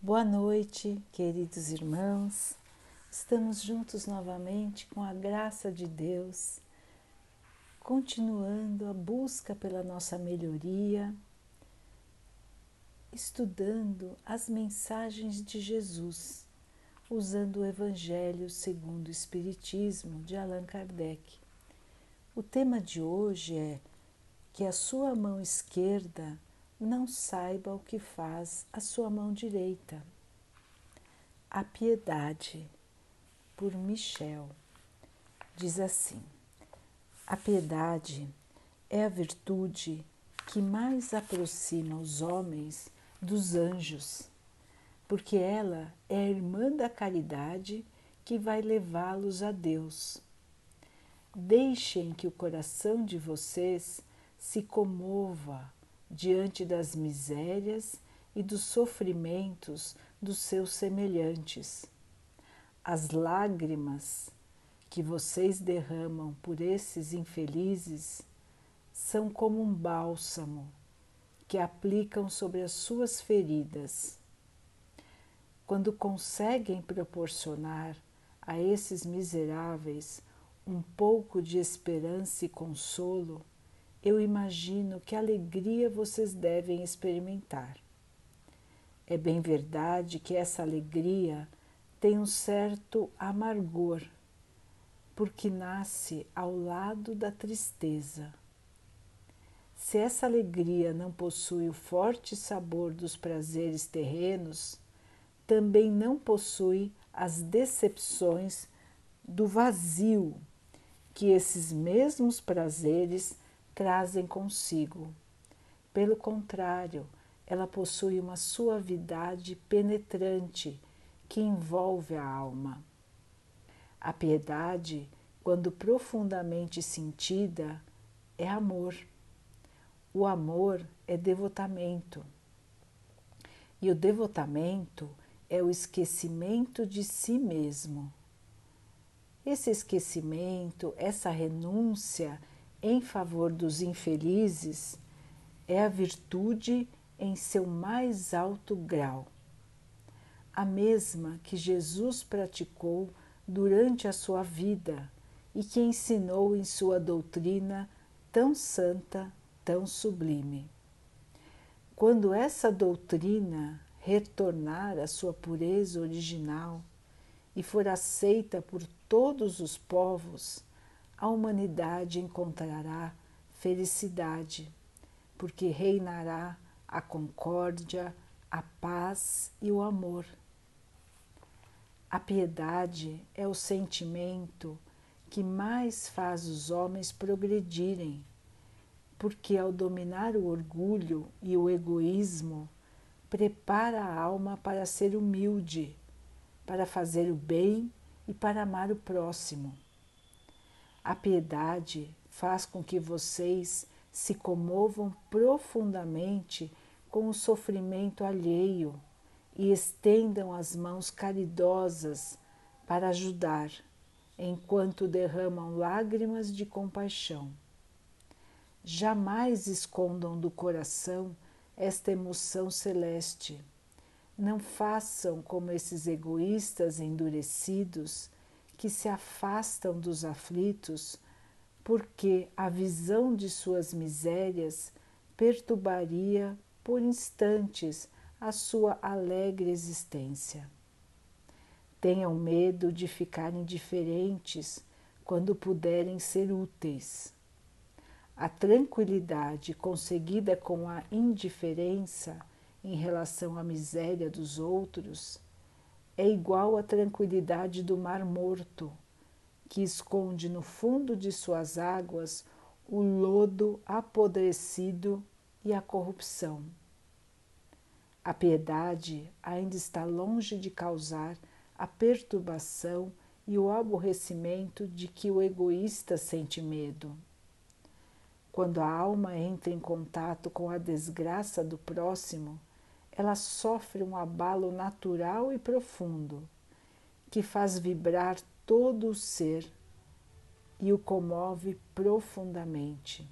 Boa noite, queridos irmãos. Estamos juntos novamente com a graça de Deus, continuando a busca pela nossa melhoria, estudando as mensagens de Jesus, usando o Evangelho segundo o Espiritismo de Allan Kardec. O tema de hoje é que a sua mão esquerda não saiba o que faz a sua mão direita. A piedade, por Michel, diz assim: A piedade é a virtude que mais aproxima os homens dos anjos, porque ela é a irmã da caridade que vai levá-los a Deus. Deixem que o coração de vocês se comova diante das misérias e dos sofrimentos dos seus semelhantes. As lágrimas que vocês derramam por esses infelizes são como um bálsamo que aplicam sobre as suas feridas. Quando conseguem proporcionar a esses miseráveis um pouco de esperança e consolo, eu imagino que alegria vocês devem experimentar. É bem verdade que essa alegria tem um certo amargor, porque nasce ao lado da tristeza. Se essa alegria não possui o forte sabor dos prazeres terrenos, também não possui as decepções do vazio que esses mesmos prazeres trazem consigo. Pelo contrário, ela possui uma suavidade penetrante que envolve a alma. A piedade, quando profundamente sentida, é amor. O amor é devotamento. E o devotamento é o esquecimento de si mesmo. Esse esquecimento, essa renúncia, em favor dos infelizes é a virtude em seu mais alto grau, a mesma que Jesus praticou durante a sua vida e que ensinou em sua doutrina tão santa, tão sublime. Quando essa doutrina retornar à sua pureza original e for aceita por todos os povos, a humanidade encontrará felicidade, porque reinará a concórdia, a paz e o amor. A piedade é o sentimento que mais faz os homens progredirem, porque ao dominar o orgulho e o egoísmo, prepara a alma para ser humilde, para fazer o bem e para amar o próximo. A piedade faz com que vocês se comovam profundamente com o sofrimento alheio e estendam as mãos caridosas para ajudar, enquanto derramam lágrimas de compaixão. Jamais escondam do coração esta emoção celeste. Não façam como esses egoístas endurecidos que se afastam dos aflitos, porque a visão de suas misérias perturbaria por instantes a sua alegre existência. Tenham medo de ficar indiferentes quando puderem ser úteis. A tranquilidade conseguida com a indiferença em relação à miséria dos outros é igual à tranquilidade do Mar Morto, que esconde no fundo de suas águas o lodo apodrecido e a corrupção. A piedade ainda está longe de causar a perturbação e o aborrecimento de que o egoísta sente medo. Quando a alma entra em contato com a desgraça do próximo, ela sofre um abalo natural e profundo que faz vibrar todo o ser e o comove profundamente.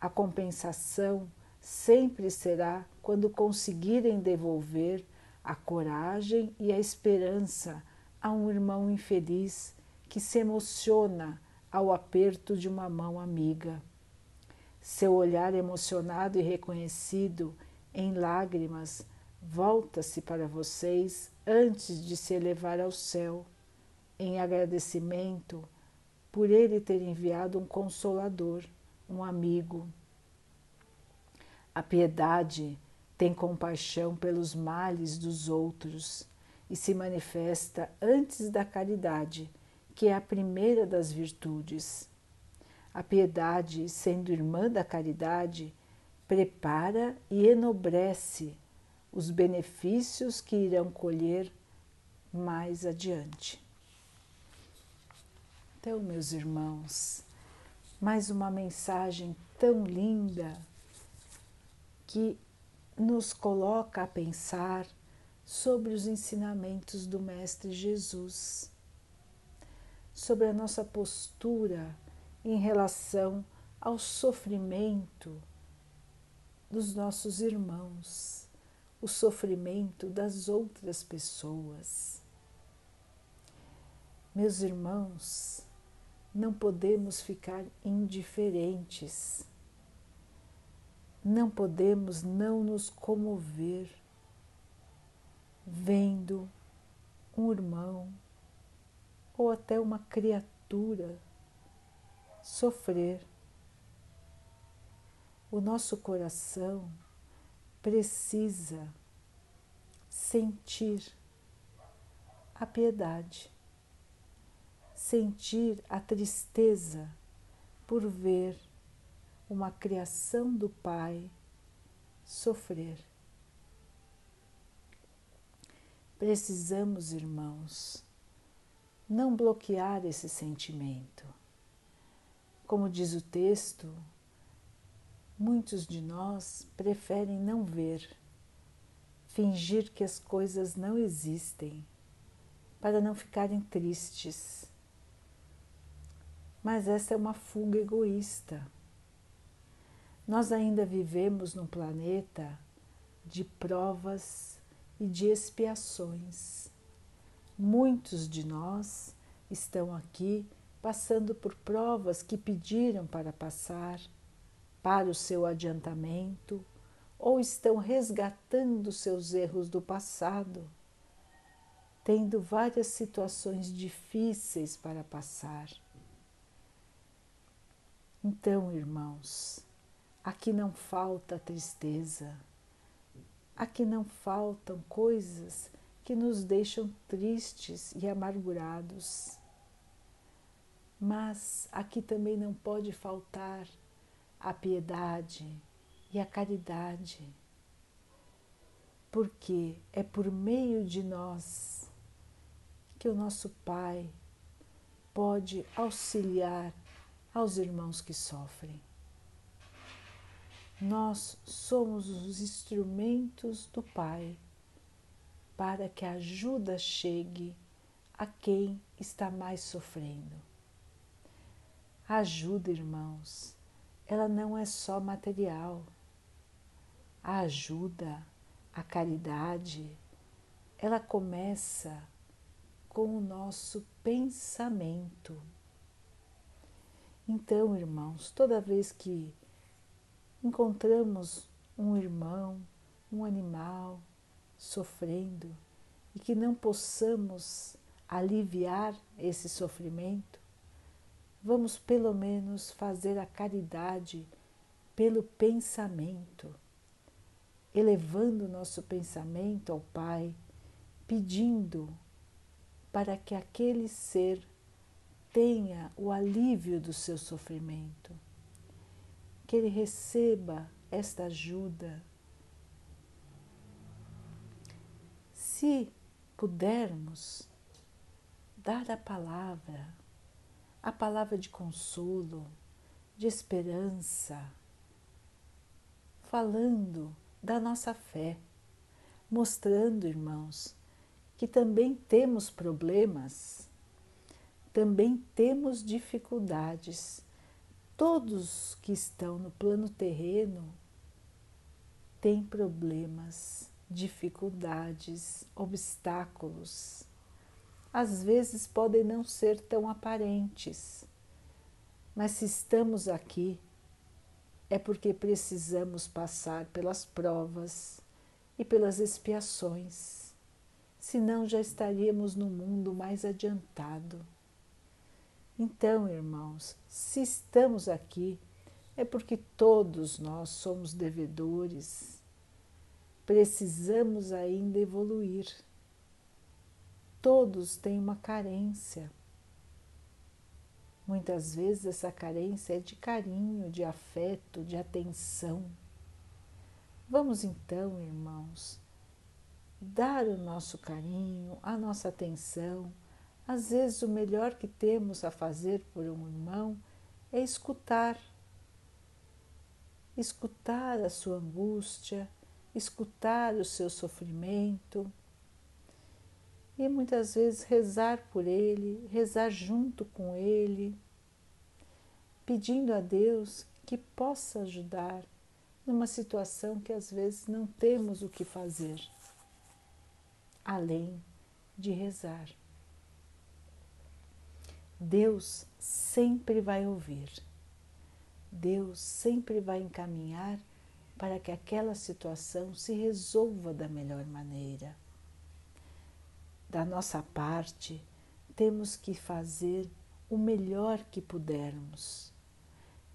A compensação sempre será quando conseguirem devolver a coragem e a esperança a um irmão infeliz que se emociona ao aperto de uma mão amiga. Seu olhar emocionado e reconhecido em lágrimas volta-se para vocês antes de se elevar ao céu, em agradecimento por ele ter enviado um consolador, um amigo. A piedade tem compaixão pelos males dos outros e se manifesta antes da caridade, que é a primeira das virtudes. A piedade, sendo irmã da caridade, prepara e enobrece os benefícios que irão colher mais adiante. Então, meus irmãos, mais uma mensagem tão linda que nos coloca a pensar sobre os ensinamentos do Mestre Jesus, sobre a nossa postura em relação ao sofrimento dos nossos irmãos, o sofrimento das outras pessoas. Meus irmãos, não podemos ficar indiferentes não podemos não nos comover vendo um irmão ou até uma criatura sofrer. O nosso coração precisa sentir a piedade, sentir a tristeza por ver uma criação do Pai sofrer. Precisamos, irmãos, não bloquear esse sentimento. Como diz o texto, muitos de nós preferem não ver, fingir que as coisas não existem, para não ficarem tristes. Mas essa é uma fuga egoísta nós ainda vivemos num planeta de provas e de expiações. Muitos de nós estão aqui passando por provas que pediram para passar, para o seu adiantamento, ou estão resgatando seus erros do passado, tendo várias situações difíceis para passar. Então, irmãos, Aqui não falta tristeza, aqui não faltam coisas que nos deixam tristes e amargurados. Mas aqui também não pode faltar a piedade e a caridade, porque é por meio de nós que o nosso Pai pode auxiliar aos irmãos que sofrem. Nós somos os instrumentos do Pai para que a ajuda chegue a quem está mais sofrendo. Ajuda, irmãos, ela não é só material. A ajuda, a caridade, ela começa com o nosso pensamento. Então, irmãos, toda vez que encontramos um irmão, um animal sofrendo e que não possamos aliviar esse sofrimento, vamos pelo menos fazer a caridade pelo pensamento, elevando nosso pensamento ao Pai, pedindo para que aquele ser tenha o alívio do seu sofrimento que ele receba esta ajuda. Se pudermos dar a palavra, a palavra de consolo, de esperança, falando da nossa fé, mostrando, irmãos, que também temos problemas, também temos dificuldades Todos que estão no plano terreno têm problemas, dificuldades, obstáculos. Às vezes podem não ser tão aparentes, mas se estamos aqui é porque precisamos passar pelas provas e pelas expiações, senão já estaríamos no mundo mais adiantado. Então, irmãos, se estamos aqui, é porque todos nós somos devedores, precisamos ainda evoluir. Todos têm uma carência. Muitas vezes essa carência é de carinho, de afeto, de atenção. Vamos então, irmãos, dar o nosso carinho, a nossa atenção. Às vezes, o melhor que temos a fazer por um irmão é escutar escutar a sua angústia, escutar o seu sofrimento e muitas vezes rezar por ele, rezar junto com ele, pedindo a Deus que possa ajudar numa situação que às vezes não temos o que fazer, além de rezar. Deus sempre vai ouvir. Deus sempre vai encaminhar para que aquela situação se resolva da melhor maneira. Da nossa parte, temos que fazer o melhor que pudermos.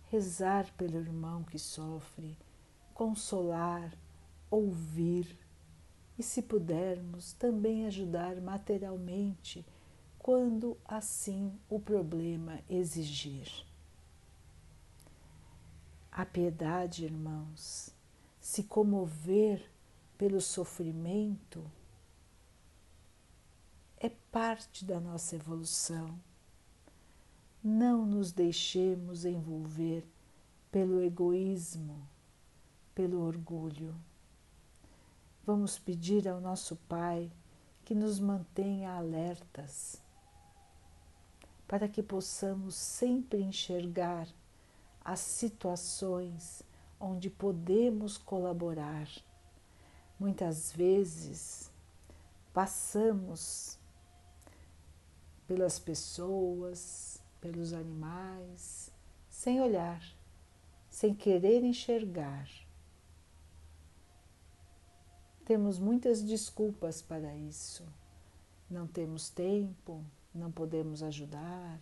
Rezar pelo irmão que sofre, consolar, ouvir e, se pudermos, também ajudar materialmente quando assim o problema exigir. A piedade, irmãos, se comover pelo sofrimento é parte da nossa evolução. Não nos deixemos envolver pelo egoísmo, pelo orgulho. Vamos pedir ao nosso Pai que nos mantenha alertas, para que possamos sempre enxergar as situações onde podemos colaborar. Muitas vezes passamos pelas pessoas, pelos animais, sem olhar, sem querer enxergar. Temos muitas desculpas para isso. Não temos tempo, não podemos ajudar,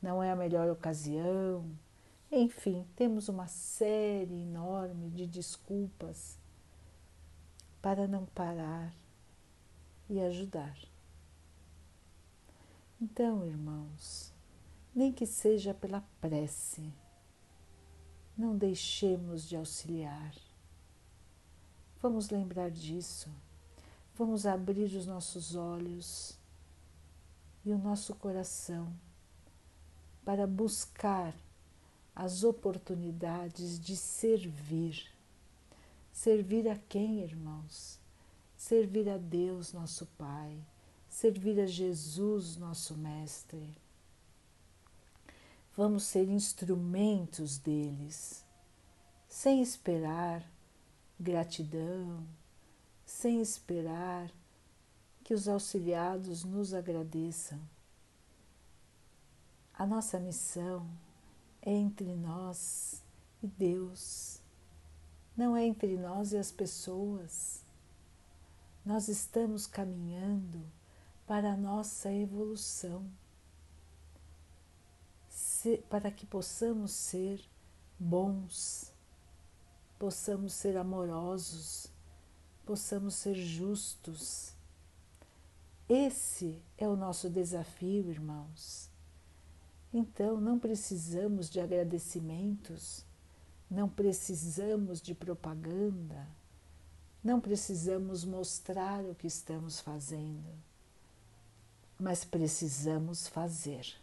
não é a melhor ocasião, enfim, temos uma série enorme de desculpas para não parar e ajudar. Então, irmãos, nem que seja pela prece, não deixemos de auxiliar. Vamos lembrar disso. Vamos abrir os nossos olhos e o nosso coração para buscar as oportunidades de servir. Servir a quem, irmãos? Servir a Deus, nosso Pai, servir a Jesus, nosso Mestre. Vamos ser instrumentos deles, sem esperar gratidão, sem esperar que os auxiliados nos agradeçam. A nossa missão é entre nós e Deus, não é entre nós e as pessoas. Nós estamos caminhando para a nossa evolução, para que possamos ser bons, possamos ser amorosos, possamos ser justos. Esse é o nosso desafio, irmãos. Então, não precisamos de agradecimentos, não precisamos de propaganda, não precisamos mostrar o que estamos fazendo, mas precisamos fazer.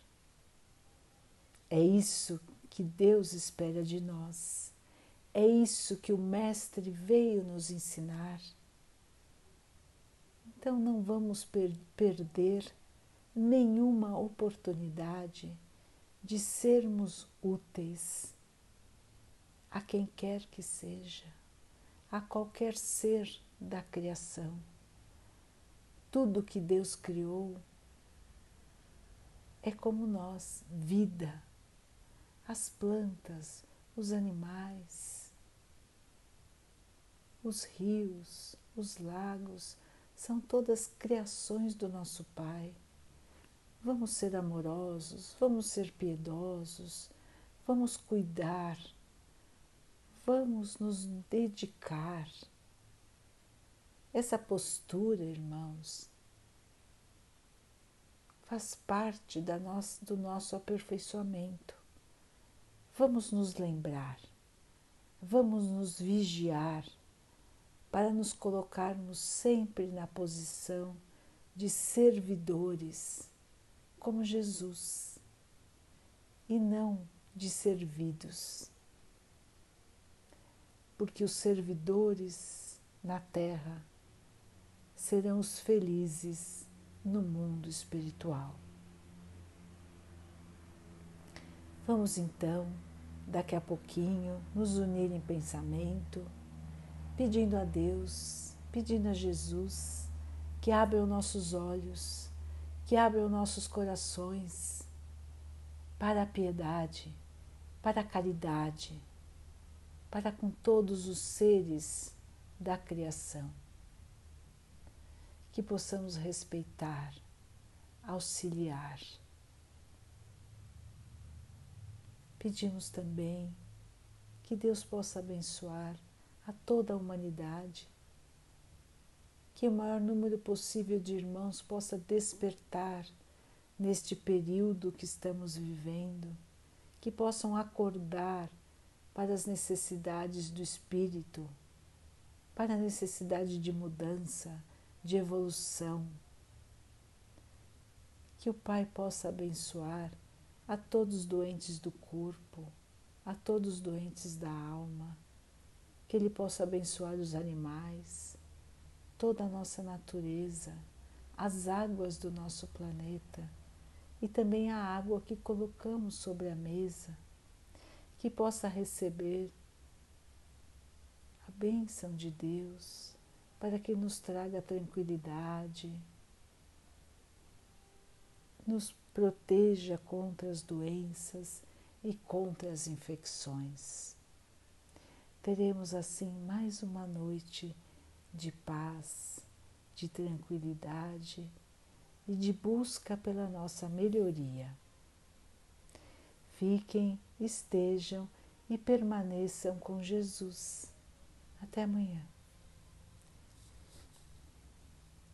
É isso que Deus espera de nós, é isso que o Mestre veio nos ensinar. Então, não vamos per perder nenhuma oportunidade de sermos úteis a quem quer que seja, a qualquer ser da criação. Tudo que Deus criou é como nós, vida. As plantas, os animais, os rios, os lagos, são todas criações do nosso Pai. Vamos ser amorosos, vamos ser piedosos, vamos cuidar, vamos nos dedicar. Essa postura, irmãos, faz parte da nossa, do nosso aperfeiçoamento. Vamos nos lembrar, vamos nos vigiar para nos colocarmos sempre na posição de servidores, como Jesus, e não de servidos. Porque os servidores na terra serão os felizes no mundo espiritual. Vamos então, daqui a pouquinho, nos unir em pensamento pedindo a Deus, pedindo a Jesus que abra os nossos olhos, que abra os nossos corações para a piedade, para a caridade, para com todos os seres da criação. Que possamos respeitar, auxiliar. Pedimos também que Deus possa abençoar a toda a humanidade, que o maior número possível de irmãos possa despertar neste período que estamos vivendo, que possam acordar para as necessidades do espírito, para a necessidade de mudança, de evolução. Que o Pai possa abençoar a todos os doentes do corpo, a todos os doentes da alma. Que Ele possa abençoar os animais, toda a nossa natureza, as águas do nosso planeta e também a água que colocamos sobre a mesa, que possa receber a bênção de Deus para que nos traga tranquilidade, nos proteja contra as doenças e contra as infecções. Teremos assim mais uma noite de paz, de tranquilidade e de busca pela nossa melhoria. Fiquem, estejam e permaneçam com Jesus. Até amanhã.